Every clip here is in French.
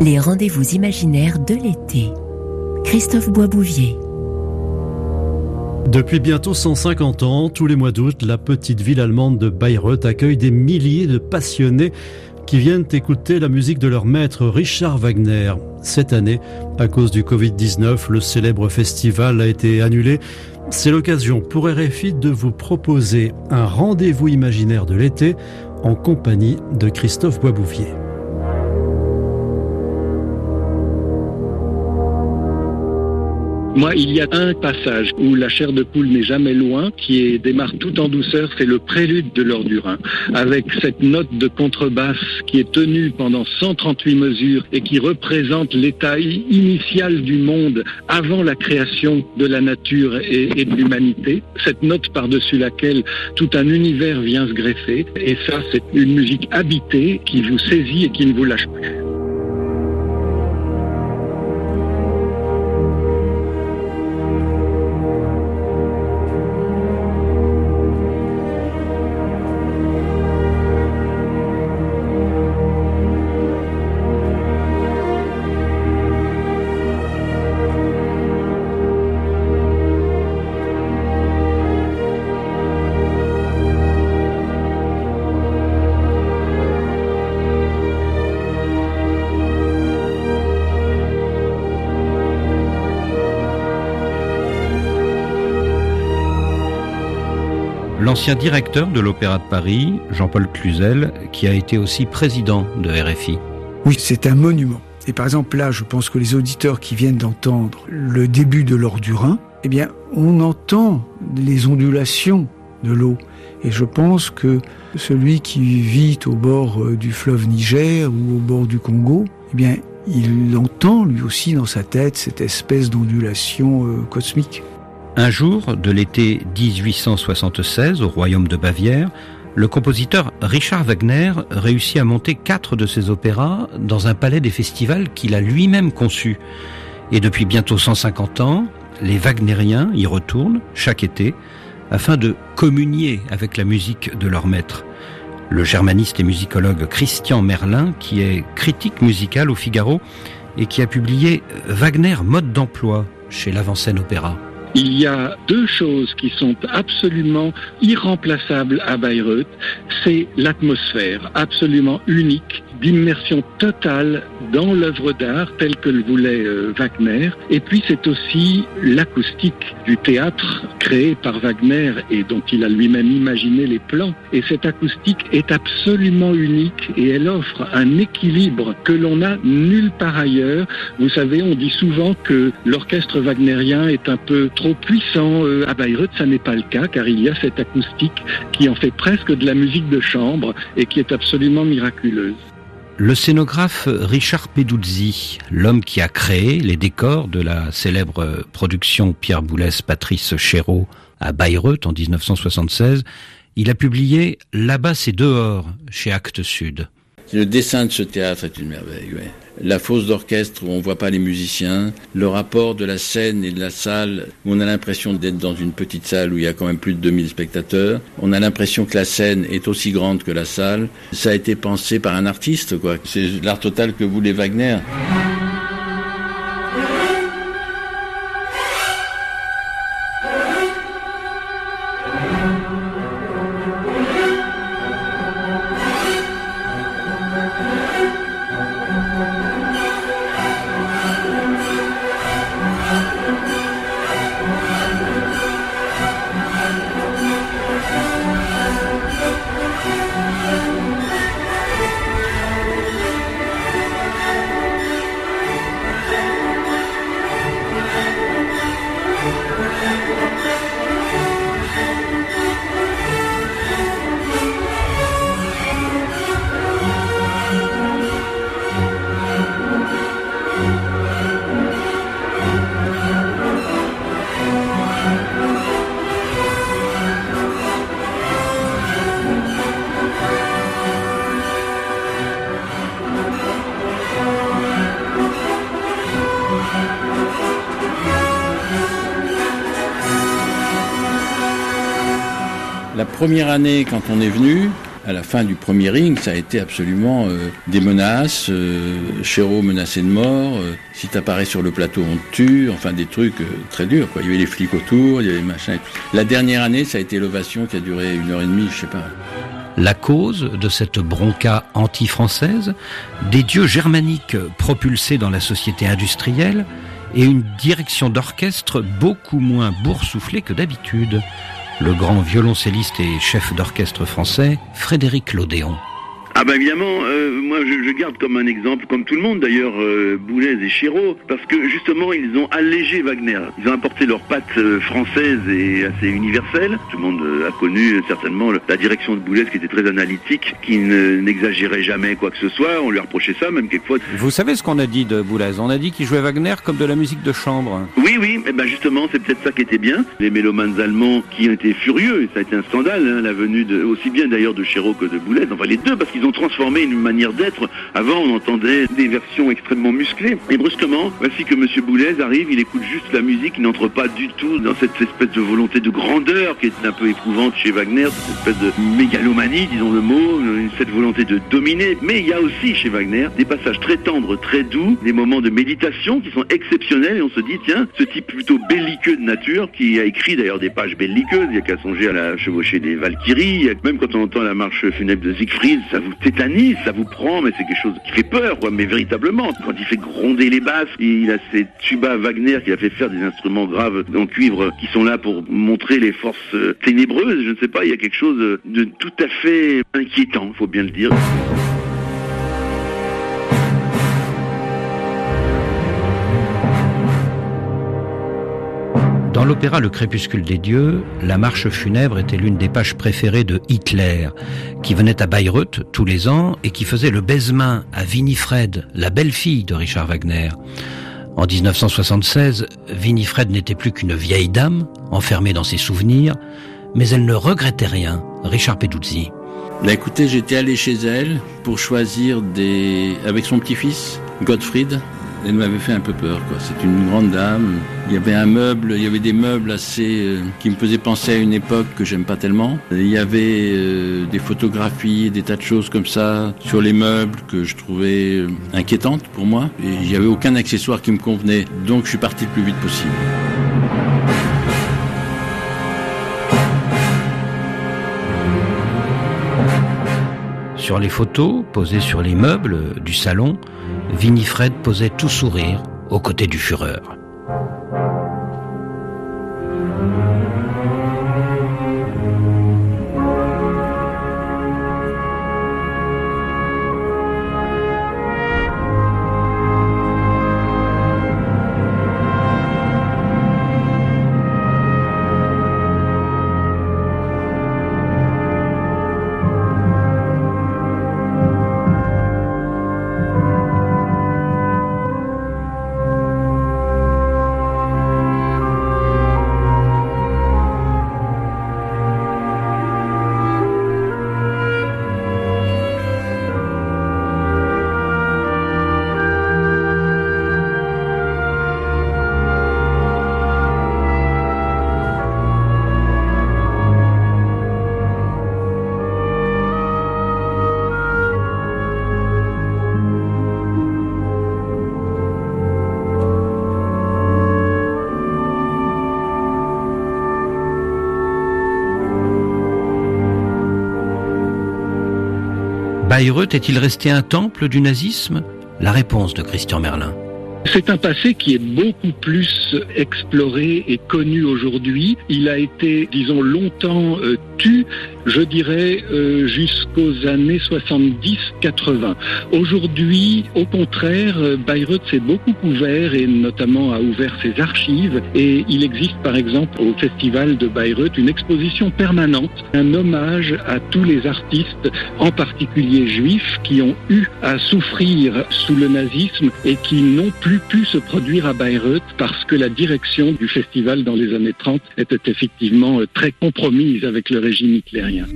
Les rendez-vous imaginaires de l'été. Christophe Boisbouvier. Depuis bientôt 150 ans, tous les mois d'août, la petite ville allemande de Bayreuth accueille des milliers de passionnés qui viennent écouter la musique de leur maître Richard Wagner. Cette année, à cause du Covid-19, le célèbre festival a été annulé. C'est l'occasion pour RFI de vous proposer un rendez-vous imaginaire de l'été en compagnie de Christophe Boisbouvier. Moi, il y a un passage où la chair de poule n'est jamais loin, qui démarre tout en douceur, c'est le prélude de l'or du Rhin, avec cette note de contrebasse qui est tenue pendant 138 mesures et qui représente l'état initial du monde avant la création de la nature et de l'humanité. Cette note par-dessus laquelle tout un univers vient se greffer. Et ça, c'est une musique habitée qui vous saisit et qui ne vous lâche plus. Directeur de l'Opéra de Paris, Jean-Paul Cluzel, qui a été aussi président de RFI. Oui, c'est un monument. Et par exemple là, je pense que les auditeurs qui viennent d'entendre le début de l'or du Rhin, eh bien, on entend les ondulations de l'eau. Et je pense que celui qui vit au bord euh, du fleuve Niger ou au bord du Congo, eh bien, il entend lui aussi dans sa tête cette espèce d'ondulation euh, cosmique. Un jour de l'été 1876 au royaume de Bavière, le compositeur Richard Wagner réussit à monter quatre de ses opéras dans un palais des festivals qu'il a lui-même conçu. Et depuis bientôt 150 ans, les Wagnériens y retournent chaque été afin de communier avec la musique de leur maître. Le germaniste et musicologue Christian Merlin, qui est critique musical au Figaro et qui a publié Wagner mode d'emploi chez l'avant-scène opéra. Il y a deux choses qui sont absolument irremplaçables à Bayreuth. C'est l'atmosphère absolument unique d'immersion totale dans l'œuvre d'art telle que le voulait euh, Wagner. Et puis c'est aussi l'acoustique du théâtre créé par Wagner et dont il a lui-même imaginé les plans. Et cette acoustique est absolument unique et elle offre un équilibre que l'on n'a nulle part ailleurs. Vous savez, on dit souvent que l'orchestre wagnérien est un peu trop puissant euh, à Bayreuth. Ça n'est pas le cas car il y a cette acoustique qui en fait presque de la musique de chambre et qui est absolument miraculeuse. Le scénographe Richard Peduzzi, l'homme qui a créé les décors de la célèbre production Pierre Boulez Patrice Chéreau à Bayreuth en 1976, il a publié Là-bas c'est dehors chez Actes Sud. Le dessin de ce théâtre est une merveille. Ouais. La fosse d'orchestre où on voit pas les musiciens, le rapport de la scène et de la salle où on a l'impression d'être dans une petite salle où il y a quand même plus de 2000 spectateurs. On a l'impression que la scène est aussi grande que la salle. Ça a été pensé par un artiste, quoi. C'est l'art total que voulait Wagner. La première année, quand on est venu, à la fin du premier ring, ça a été absolument euh, des menaces. Euh, Chéreau menacé de mort. Euh, si t'apparais sur le plateau, on te tue. Enfin, des trucs euh, très durs. Il y avait les flics autour, il y avait machin. Et tout. La dernière année, ça a été l'ovation qui a duré une heure et demie, je sais pas. La cause de cette bronca anti-française, des dieux germaniques propulsés dans la société industrielle et une direction d'orchestre beaucoup moins boursouflée que d'habitude le grand violoncelliste et chef d'orchestre français Frédéric Lodéon. Ah bah évidemment, euh, moi je, je, garde comme un exemple, comme tout le monde d'ailleurs, euh, Boulez et Chéreau, parce que justement ils ont allégé Wagner. Ils ont apporté leur patte euh, française et assez universelle. Tout le monde euh, a connu euh, certainement la direction de Boulez qui était très analytique, qui n'exagérait jamais quoi que ce soit. On lui a reproché ça, même quelquefois. Vous savez ce qu'on a dit de Boulez? On a dit qu'il jouait Wagner comme de la musique de chambre. Oui, oui, et eh ben justement c'est peut-être ça qui était bien. Les mélomanes allemands qui ont été furieux, ça a été un scandale, hein, la venue de, aussi bien d'ailleurs de Chéreau que de Boulez, enfin les deux, parce qu'ils ont transformé une manière d'être. Avant, on entendait des versions extrêmement musclées. Et brusquement, voici que Monsieur Boulez arrive, il écoute juste la musique, il n'entre pas du tout dans cette espèce de volonté de grandeur qui est un peu éprouvante chez Wagner, cette espèce de mégalomanie, disons le mot, cette volonté de dominer. Mais il y a aussi chez Wagner des passages très tendres, très doux, des moments de méditation qui sont exceptionnels et on se dit, tiens, ce type plutôt belliqueux de nature, qui a écrit d'ailleurs des pages belliqueuses, il n'y a qu'à songer à la chevauchée des Valkyries, même quand on entend la marche funèbre de Siegfried, ça vous tétanise, ça vous prend, mais c'est quelque chose qui fait peur, quoi, mais véritablement. Quand il fait gronder les basses, il a ces tubas Wagner qui a fait faire des instruments graves en cuivre qui sont là pour montrer les forces ténébreuses, je ne sais pas, il y a quelque chose de tout à fait inquiétant, faut bien le dire. L'opéra Le Crépuscule des Dieux, la marche funèbre était l'une des pages préférées de Hitler, qui venait à Bayreuth tous les ans et qui faisait le baise-main à Winifred, la belle-fille de Richard Wagner. En 1976, Winifred n'était plus qu'une vieille dame, enfermée dans ses souvenirs, mais elle ne regrettait rien. Richard Peduzzi. Bah écoutez, j'étais allé chez elle pour choisir des... avec son petit-fils, Gottfried, elle m'avait fait un peu peur. C'est une grande dame. Il y avait un meuble, il y avait des meubles assez euh, qui me faisaient penser à une époque que j'aime pas tellement. Il y avait euh, des photographies, des tas de choses comme ça sur les meubles que je trouvais euh, inquiétantes pour moi. Et il n'y avait aucun accessoire qui me convenait. Donc je suis parti le plus vite possible. Sur les photos posées sur les meubles du salon, Winifred posait tout sourire aux côtés du Führer. Bayreuth est-il resté un temple du nazisme? La réponse de Christian Merlin. C'est un passé qui est beaucoup plus exploré et connu aujourd'hui. Il a été, disons, longtemps euh, tu, je dirais, euh, jusqu'aux années 70-80. Aujourd'hui, au contraire, euh, Bayreuth s'est beaucoup ouvert et notamment a ouvert ses archives. Et il existe, par exemple, au Festival de Bayreuth, une exposition permanente, un hommage à tous les artistes, en particulier juifs, qui ont eu à souffrir sous le nazisme et qui n'ont plus pu se produire à Bayreuth parce que la direction du festival dans les années 30 était effectivement euh, très compromise avec le régime hitlérien.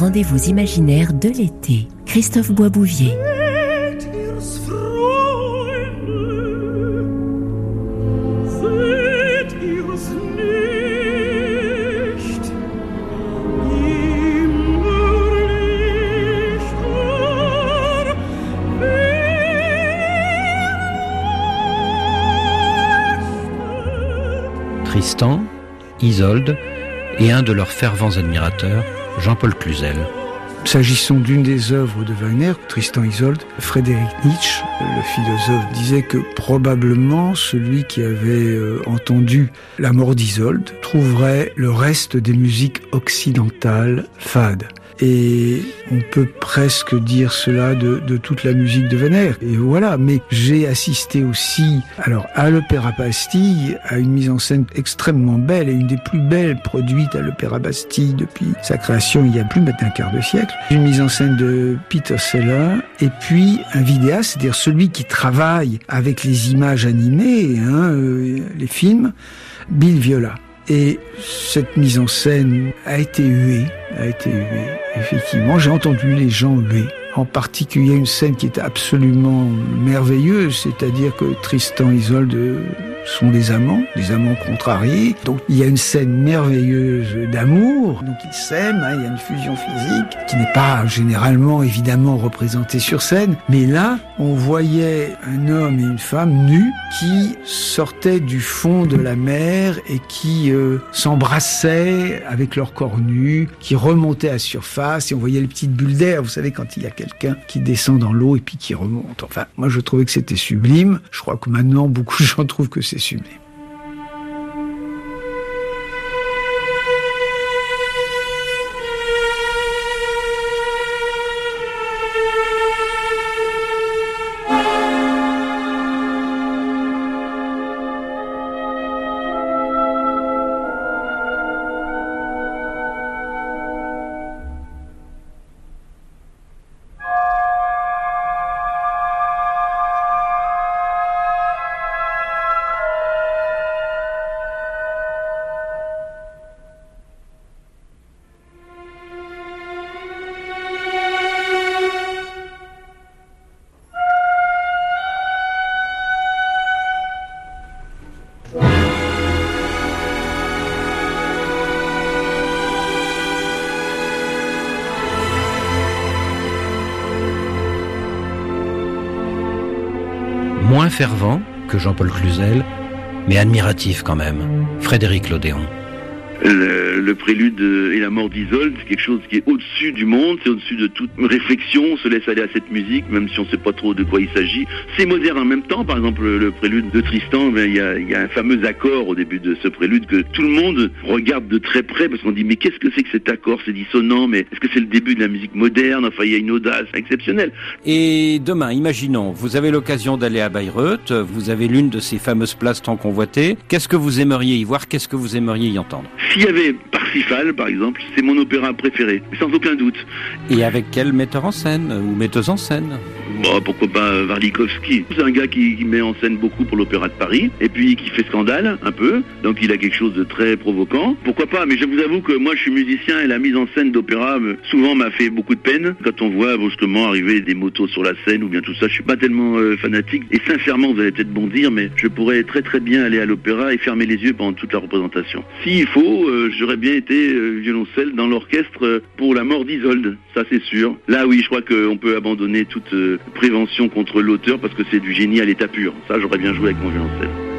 Rendez-vous imaginaires de l'été. Christophe Boisbouvier. Tristan, Isolde et un de leurs fervents admirateurs, Jean-Paul Cluzel. S'agissant d'une des œuvres de Wagner, Tristan Isolde, Frédéric Nietzsche, le philosophe, disait que probablement celui qui avait euh, entendu la mort d'Isolde trouverait le reste des musiques occidentales fades. Et on peut presque dire cela de, de toute la musique de Wagner. Et voilà. Mais j'ai assisté aussi, alors, à l'Opéra Bastille, à une mise en scène extrêmement belle et une des plus belles produites à l'Opéra Bastille depuis sa création il y a plus maintenant un quart de siècle. Une mise en scène de Peter Seller et puis un vidéaste, c'est-à-dire celui qui travaille avec les images animées, hein, euh, les films, Bill Viola. Et cette mise en scène a été huée, a été huée. Effectivement, j'ai entendu les gens huer. En particulier une scène qui est absolument merveilleuse, c'est-à-dire que Tristan Isolde sont des amants, des amants contrariés. Donc il y a une scène merveilleuse d'amour, donc ils s'aiment, hein, il y a une fusion physique qui n'est pas généralement évidemment représentée sur scène, mais là on voyait un homme et une femme nus qui sortaient du fond de la mer et qui euh, s'embrassaient avec leur corps nus, qui remontaient à la surface et on voyait les petites bulles d'air, vous savez quand il y a quelqu'un qui descend dans l'eau et puis qui remonte. Enfin, moi je trouvais que c'était sublime. Je crois que maintenant beaucoup de gens trouvent que c'est sublime. Moins fervent que Jean-Paul Cluzel, mais admiratif quand même, Frédéric Lodéon. Le, le, prélude et la mort d'Isolde, c'est quelque chose qui est au-dessus du monde, c'est au-dessus de toute réflexion, on se laisse aller à cette musique, même si on ne sait pas trop de quoi il s'agit. C'est moderne en même temps, par exemple le, prélude de Tristan, ben, il y, a, y, a, un fameux accord au début de ce prélude que tout le monde regarde de très près, parce qu'on dit mais qu'est-ce que c'est que cet accord, c'est dissonant, mais est-ce que c'est le début de la musique moderne? Enfin, il y a une audace exceptionnelle. Et demain, imaginons, vous avez l'occasion d'aller à Bayreuth, vous avez l'une de ces fameuses places tant convoitées, qu'est-ce que vous aimeriez y voir, qu'est-ce que vous aimeriez y entendre? S'il y avait Parsifal, par exemple, c'est mon opéra préféré, sans aucun doute. Et avec quel metteur en scène ou metteuse en scène? Bon, pourquoi pas Varlikovski C'est un gars qui, met en scène beaucoup pour l'Opéra de Paris, et puis qui fait scandale un peu, donc il a quelque chose de très provoquant. Pourquoi pas Mais je vous avoue que moi je suis musicien et la mise en scène d'opéra souvent m'a fait beaucoup de peine. Quand on voit brusquement arriver des motos sur la scène ou bien tout ça, je suis pas tellement euh, fanatique. Et sincèrement, vous allez peut-être bon dire, mais je pourrais très très bien aller à l'opéra et fermer les yeux pendant toute la représentation. S'il faut, euh, j'aurais bien été euh, violoncelle dans l'orchestre pour la mort d'Isolde, ça c'est sûr. Là oui, je crois qu'on peut abandonner toute prévention contre l'auteur parce que c'est du génie à l'état pur. Ça, j'aurais bien joué avec mon violoncelle.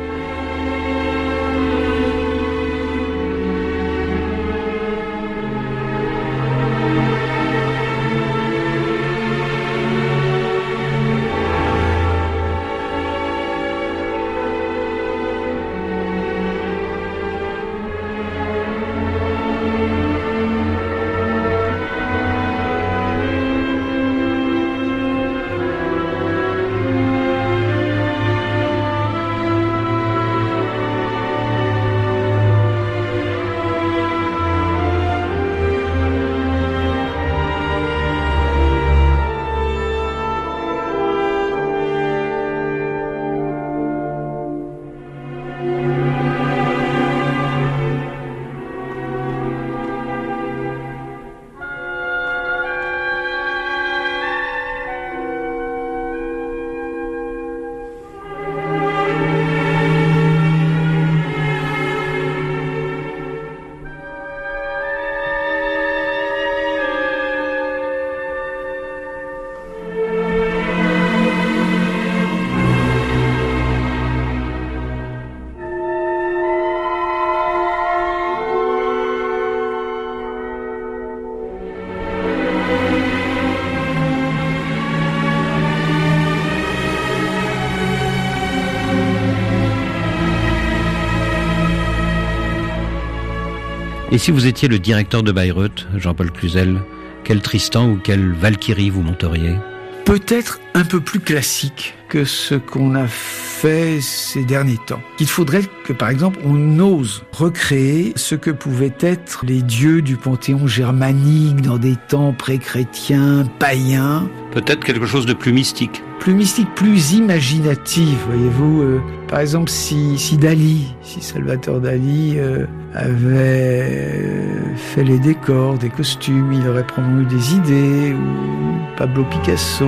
Et si vous étiez le directeur de Bayreuth, Jean-Paul Cluzel, quel Tristan ou quelle Valkyrie vous monteriez Peut-être un peu plus classique que ce qu'on a fait ces derniers temps. Il faudrait que, par exemple, on ose recréer ce que pouvaient être les dieux du panthéon germanique dans des temps pré-chrétiens, païens. Peut-être quelque chose de plus mystique. Plus mystique, plus imaginatif, voyez-vous. Euh, par exemple, si, si Dali, si Salvatore Dali euh, avait fait les décors, des costumes, il aurait probablement eu des idées, ou Pablo Picasso,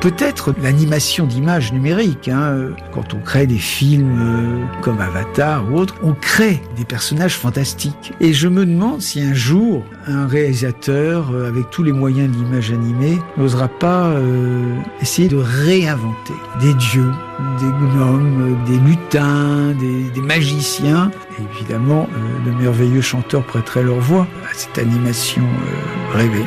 peut-être l'animation d'images numériques. Hein. Quand on crée des films euh, comme Avatar ou autre, on crée des personnages fantastiques. Et je me demande si un jour un réalisateur, euh, avec tous les moyens de l'image animée, n'osera pas euh, essayer de réinventer des dieux, des gnomes, des lutins, des, magiciens. Et évidemment, de merveilleux chanteurs prêteraient leur voix à cette animation rêvée.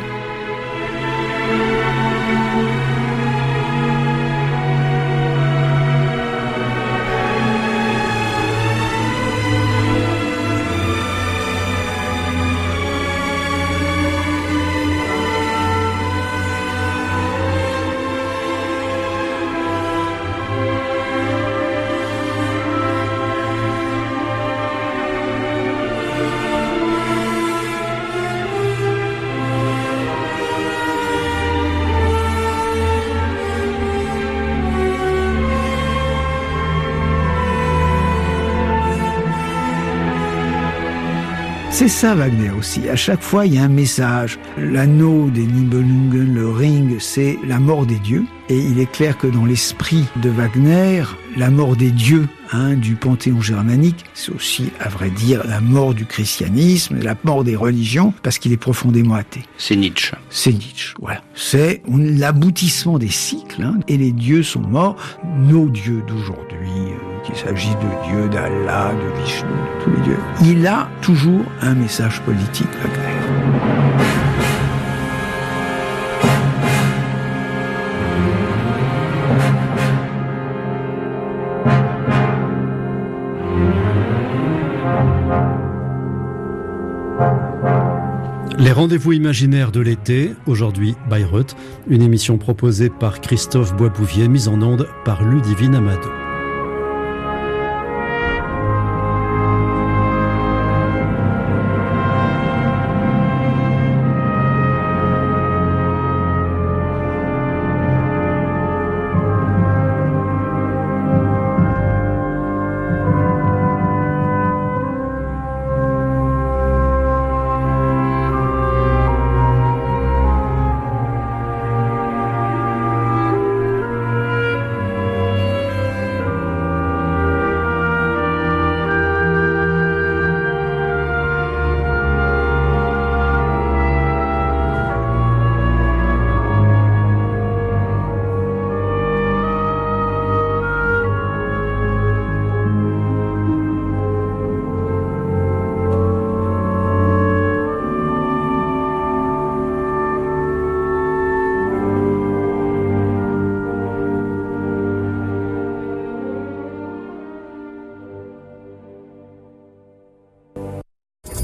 C'est ça Wagner aussi. À chaque fois, il y a un message. L'anneau des Nibelungen, le ring, c'est la mort des dieux. Et il est clair que dans l'esprit de Wagner, la mort des dieux hein, du panthéon germanique, c'est aussi, à vrai dire, la mort du christianisme, la mort des religions, parce qu'il est profondément athée. C'est Nietzsche. C'est Nietzsche, voilà. C'est l'aboutissement des cycles, hein, et les dieux sont morts. Nos dieux d'aujourd'hui, qu'il s'agisse de Dieu, d'Allah, de Vishnu, de tous les dieux, il a toujours un message politique, Wagner. Les rendez-vous imaginaires de l'été, aujourd'hui Bayreuth, une émission proposée par Christophe Boisbouvier, mise en onde par Ludivine Amado.